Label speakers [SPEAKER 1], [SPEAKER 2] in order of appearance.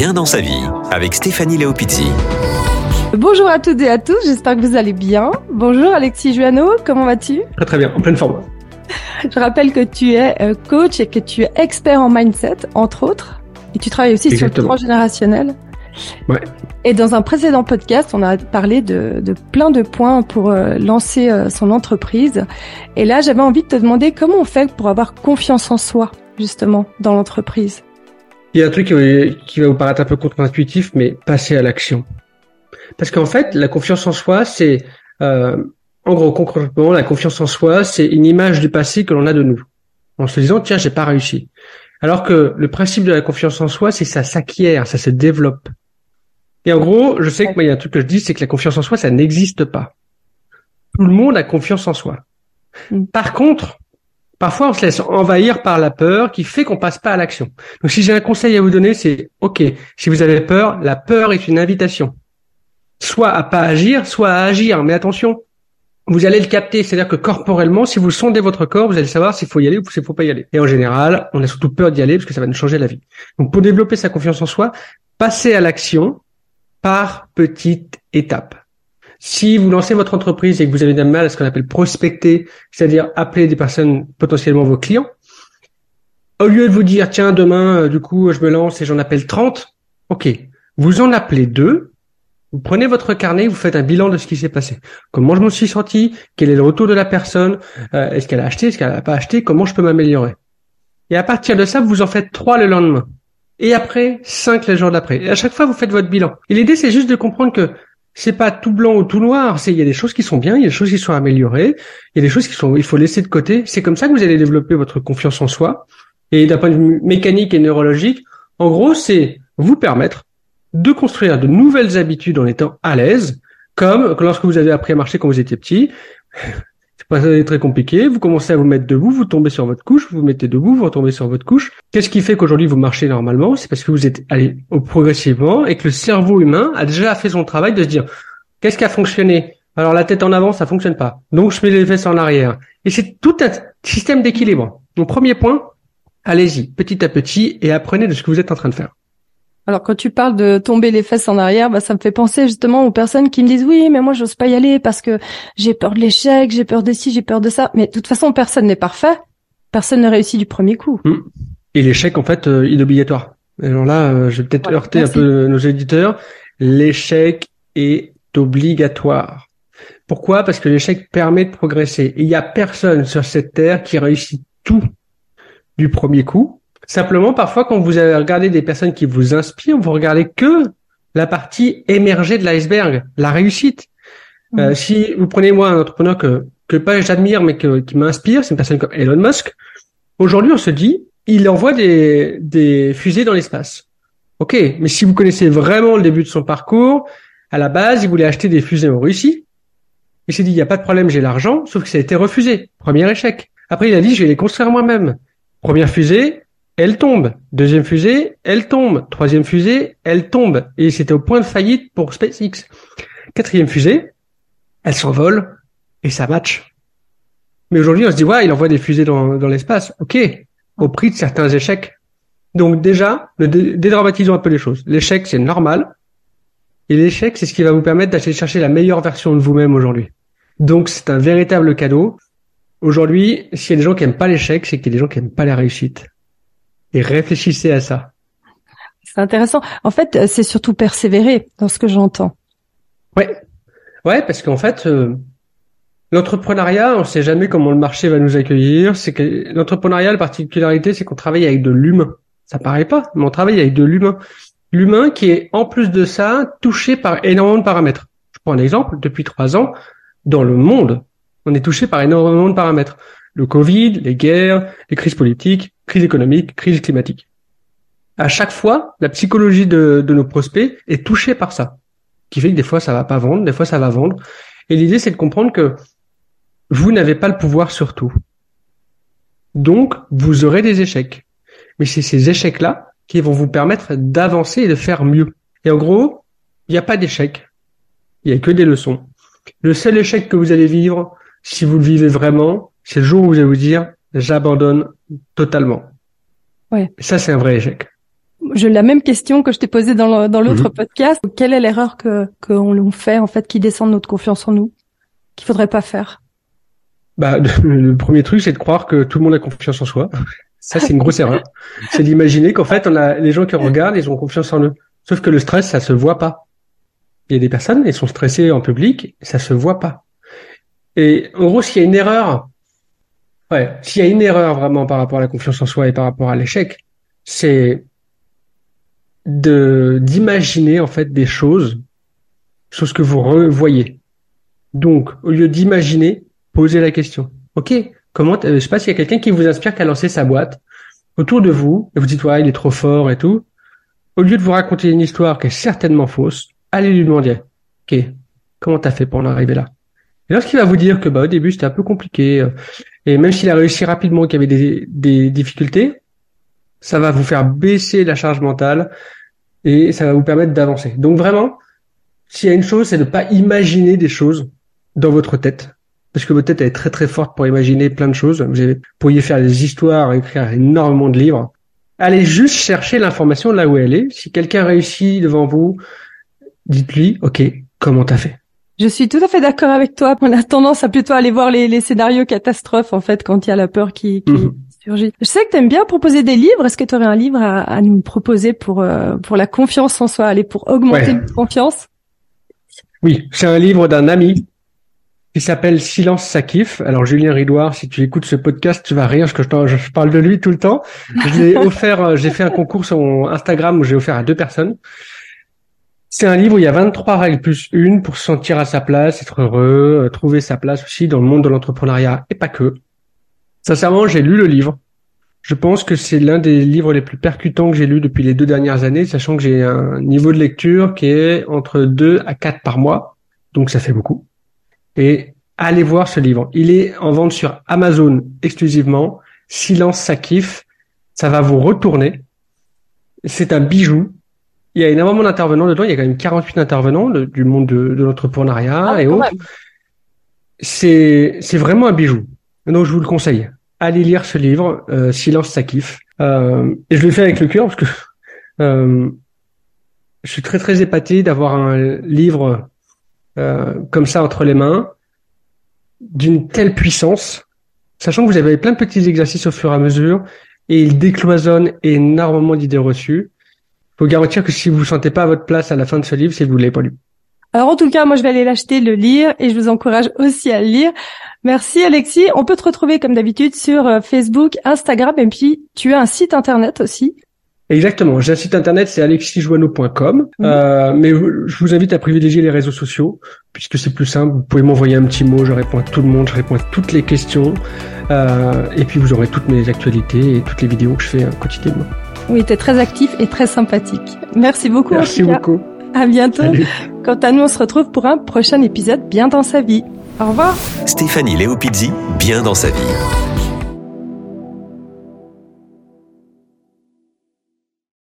[SPEAKER 1] Bien dans sa vie avec Stéphanie Léopizzi.
[SPEAKER 2] Bonjour à toutes et à tous, j'espère que vous allez bien. Bonjour Alexis Juano, comment vas-tu?
[SPEAKER 3] Très très bien, en pleine forme.
[SPEAKER 2] Je rappelle que tu es euh, coach et que tu es expert en mindset, entre autres, et tu travailles aussi sur le transgénérationnel.
[SPEAKER 3] Ouais.
[SPEAKER 2] Et dans un précédent podcast, on a parlé de, de plein de points pour euh, lancer euh, son entreprise. Et là, j'avais envie de te demander comment on fait pour avoir confiance en soi, justement, dans l'entreprise.
[SPEAKER 3] Il y a un truc qui va vous paraître un peu contre-intuitif, mais passer à l'action. Parce qu'en fait, la confiance en soi, c'est, euh, en gros, concrètement, la confiance en soi, c'est une image du passé que l'on a de nous. En se disant, tiens, j'ai pas réussi. Alors que le principe de la confiance en soi, c'est ça s'acquiert, ça se développe. Et en gros, je sais que moi, il y a un truc que je dis, c'est que la confiance en soi, ça n'existe pas. Tout le monde a confiance en soi. Mm. Par contre, parfois, on se laisse envahir par la peur qui fait qu'on passe pas à l'action. Donc, si j'ai un conseil à vous donner, c'est, OK, si vous avez peur, la peur est une invitation. Soit à pas agir, soit à agir. Mais attention, vous allez le capter. C'est-à-dire que corporellement, si vous sondez votre corps, vous allez savoir s'il faut y aller ou s'il faut pas y aller. Et en général, on a surtout peur d'y aller parce que ça va nous changer la vie. Donc, pour développer sa confiance en soi, passez à l'action par petites étapes. Si vous lancez votre entreprise et que vous avez du mal à ce qu'on appelle prospecter, c'est-à-dire appeler des personnes potentiellement vos clients, au lieu de vous dire tiens demain euh, du coup je me lance et j'en appelle 30, ok, vous en appelez deux, vous prenez votre carnet, vous faites un bilan de ce qui s'est passé. Comment je me suis senti, quel est le retour de la personne, euh, est-ce qu'elle a acheté, est-ce qu'elle n'a pas acheté, comment je peux m'améliorer? Et à partir de ça, vous en faites trois le lendemain et après 5 les jours d'après. Et à chaque fois, vous faites votre bilan. Et l'idée, c'est juste de comprendre que c'est pas tout blanc ou tout noir. C'est il y a des choses qui sont bien, il y a des choses qui sont améliorées, il y a des choses qui sont il faut laisser de côté. C'est comme ça que vous allez développer votre confiance en soi. Et d'un point de vue mécanique et neurologique, en gros, c'est vous permettre de construire de nouvelles habitudes en étant à l'aise, comme lorsque vous avez appris à marcher quand vous étiez petit pas très compliqué. Vous commencez à vous mettre debout, vous tombez sur votre couche, vous vous mettez debout, vous retombez sur votre couche. Qu'est-ce qui fait qu'aujourd'hui vous marchez normalement? C'est parce que vous êtes allé progressivement et que le cerveau humain a déjà fait son travail de se dire qu'est-ce qui a fonctionné? Alors la tête en avant, ça fonctionne pas. Donc je mets les fesses en arrière. Et c'est tout un système d'équilibre. Mon premier point, allez-y petit à petit et apprenez de ce que vous êtes en train de faire.
[SPEAKER 2] Alors quand tu parles de tomber les fesses en arrière, bah, ça me fait penser justement aux personnes qui me disent oui, mais moi j'ose pas y aller parce que j'ai peur de l'échec, j'ai peur de ci, j'ai peur de ça. Mais de toute façon, personne n'est parfait. Personne ne réussit du premier coup.
[SPEAKER 3] Mmh. Et l'échec, en fait, euh, il est obligatoire. Alors là, euh, je vais peut-être heurter un peu nos éditeurs. L'échec est obligatoire. Pourquoi? Parce que l'échec permet de progresser. Et il y a personne sur cette terre qui réussit tout du premier coup. Simplement, parfois, quand vous avez regardé des personnes qui vous inspirent, vous regardez que la partie émergée de l'iceberg, la réussite. Euh, si vous prenez moi un entrepreneur que que pas j'admire mais que, qui m'inspire, c'est une personne comme Elon Musk. Aujourd'hui, on se dit, il envoie des des fusées dans l'espace. Ok, mais si vous connaissez vraiment le début de son parcours, à la base, il voulait acheter des fusées en Russie. Il s'est dit, il n'y a pas de problème, j'ai l'argent, sauf que ça a été refusé. Premier échec. Après, il a dit, je vais les construire moi-même. Première fusée, elle tombe. Deuxième fusée, elle tombe. Troisième fusée, elle tombe. Et c'était au point de faillite pour SpaceX. Quatrième fusée, elle s'envole et ça match. Mais aujourd'hui, on se dit, ouais, il envoie des fusées dans, l'espace. Ok, au prix de certains échecs. Donc déjà, dédramatisons un peu les choses. L'échec, c'est normal. Et l'échec, c'est ce qui va vous permettre d'aller chercher la meilleure version de vous-même aujourd'hui. Donc c'est un véritable cadeau. Aujourd'hui, s'il y a des gens qui aiment pas l'échec, c'est qu'il y a des gens qui aiment pas la réussite et réfléchissez à ça.
[SPEAKER 2] C'est intéressant. En fait, c'est surtout persévérer dans ce que j'entends.
[SPEAKER 3] Ouais, ouais, parce qu'en fait, euh, l'entrepreneuriat, on ne sait jamais comment le marché va nous accueillir. C'est que l'entrepreneuriat, la particularité, c'est qu'on travaille avec de l'humain. Ça paraît pas, mais on travaille avec de l'humain. L'humain qui est en plus de ça touché par énormément de paramètres. Je prends un exemple. Depuis trois ans, dans le monde, on est touché par énormément de paramètres. Le Covid, les guerres, les crises politiques, crise économique, crise climatique. À chaque fois, la psychologie de, nos prospects est touchée par ça, qui fait que des fois ça va pas vendre, des fois ça va vendre. Et l'idée c'est de comprendre que vous n'avez pas le pouvoir sur tout. Donc, vous aurez des échecs. Mais c'est ces échecs-là qui vont vous permettre d'avancer et de faire mieux. Et en gros, il n'y a pas d'échec. Il n'y a que des leçons. Le seul échec que vous allez vivre, si vous le vivez vraiment, c'est le jour où vous allez vous dire, j'abandonne totalement.
[SPEAKER 2] Ouais.
[SPEAKER 3] Ça, c'est un vrai échec.
[SPEAKER 2] je la même question que je t'ai posée dans l'autre mhm. podcast. Quelle est l'erreur que qu'on fait en fait qui descend de notre confiance en nous, qu'il faudrait pas faire?
[SPEAKER 3] Bah le premier truc c'est de croire que tout le monde a confiance en soi. Ça c'est une grosse erreur. C'est d'imaginer qu'en fait on a les gens qui regardent ils ont confiance en eux. Sauf que le stress ça se voit pas. Il y a des personnes elles sont stressées en public, ça se voit pas. Et en gros s'il y a une erreur, ouais, s'il y a une erreur vraiment par rapport à la confiance en soi et par rapport à l'échec, c'est de d'imaginer en fait des choses, choses que vous revoyez. Donc, au lieu d'imaginer, posez la question. Ok, comment Je sais pas s'il y a quelqu'un qui vous inspire qui a lancé sa boîte autour de vous et vous dites ouais il est trop fort et tout. Au lieu de vous raconter une histoire qui est certainement fausse, allez lui demander ok comment t'as fait pour en arriver là? Et lorsqu'il va vous dire que bah au début c'était un peu compliqué euh, et même s'il a réussi rapidement qu'il y avait des, des difficultés, ça va vous faire baisser la charge mentale et ça va vous permettre d'avancer. Donc vraiment, s'il y a une chose, c'est de ne pas imaginer des choses dans votre tête. Parce que votre tête est très très forte pour imaginer plein de choses. Vous pourriez faire des histoires, écrire énormément de livres. Allez juste chercher l'information là où elle est. Si quelqu'un réussit devant vous, dites-lui, OK, comment t'as fait?
[SPEAKER 2] Je suis tout à fait d'accord avec toi. On a tendance à plutôt aller voir les, scénarios catastrophes, en fait, quand il y a la peur qui, qui, mhm. Je sais que tu aimes bien proposer des livres. Est-ce que tu aurais un livre à, nous proposer pour euh, pour la confiance en soi, aller pour augmenter la confiance?
[SPEAKER 3] Oui, c'est un livre d'un ami qui s'appelle Silence ça kiffe. Alors Julien Ridoire, si tu écoutes ce podcast, tu vas rire parce que je, je parle de lui tout le temps. Je l'ai offert, euh, j'ai fait un concours sur Instagram où j'ai offert à deux personnes. C'est un livre où il y a 23 règles plus une pour se sentir à sa place, être heureux, euh, trouver sa place aussi dans le monde de l'entrepreneuriat et pas que. Sincèrement, j'ai lu le livre. Je pense que c'est l'un des livres les plus percutants que j'ai lu depuis les deux dernières années, sachant que j'ai un niveau de lecture qui est entre 2 à 4 par mois. Donc ça fait beaucoup. Et allez voir ce livre. Il est en vente sur Amazon exclusivement. Silence, ça kiffe. Ça va vous retourner. C'est un bijou. Il y a énormément d'intervenants dedans. Il y a quand même 48 intervenants du monde de, l'entrepreneuriat ah et autres. C'est, c'est vraiment un bijou. Donc je vous le conseille. Allez lire ce livre, euh, Silence ça kiffe. Euh, et je le fais avec le cœur parce que euh, je suis très très épaté d'avoir un livre comme ça entre les mains, d'une telle puissance, sachant que vous avez plein de petits exercices au fur et à mesure, et il décloisonne énormément d'idées reçues. Faut garantir que si vous ne sentez pas à votre place à la fin de ce livre, c'est que vous l'avez pas lu.
[SPEAKER 2] Alors en tout cas, moi je vais aller l'acheter, le lire et je vous encourage aussi à le lire. Merci Alexis. On peut te retrouver comme d'habitude sur euh, Facebook, Instagram et puis tu as un site internet aussi.
[SPEAKER 3] Exactement. J'ai un site internet, c'est alexisjoanneau.com. Euh, mais je vous invite à privilégier les réseaux sociaux puisque c'est plus simple. Vous pouvez m'envoyer un petit mot, je réponds à tout le monde, je réponds à toutes les questions. Euh, et puis vous aurez toutes mes actualités et toutes les vidéos que je fais quotidiennement.
[SPEAKER 2] Oui, tu es très actif et très sympathique. Merci beaucoup.
[SPEAKER 3] Merci beaucoup.
[SPEAKER 2] À bientôt. Quant à nous, on se retrouve pour un prochain épisode bien dans sa vie. Au revoir.
[SPEAKER 1] Stéphanie Léopizzi, bien dans sa vie.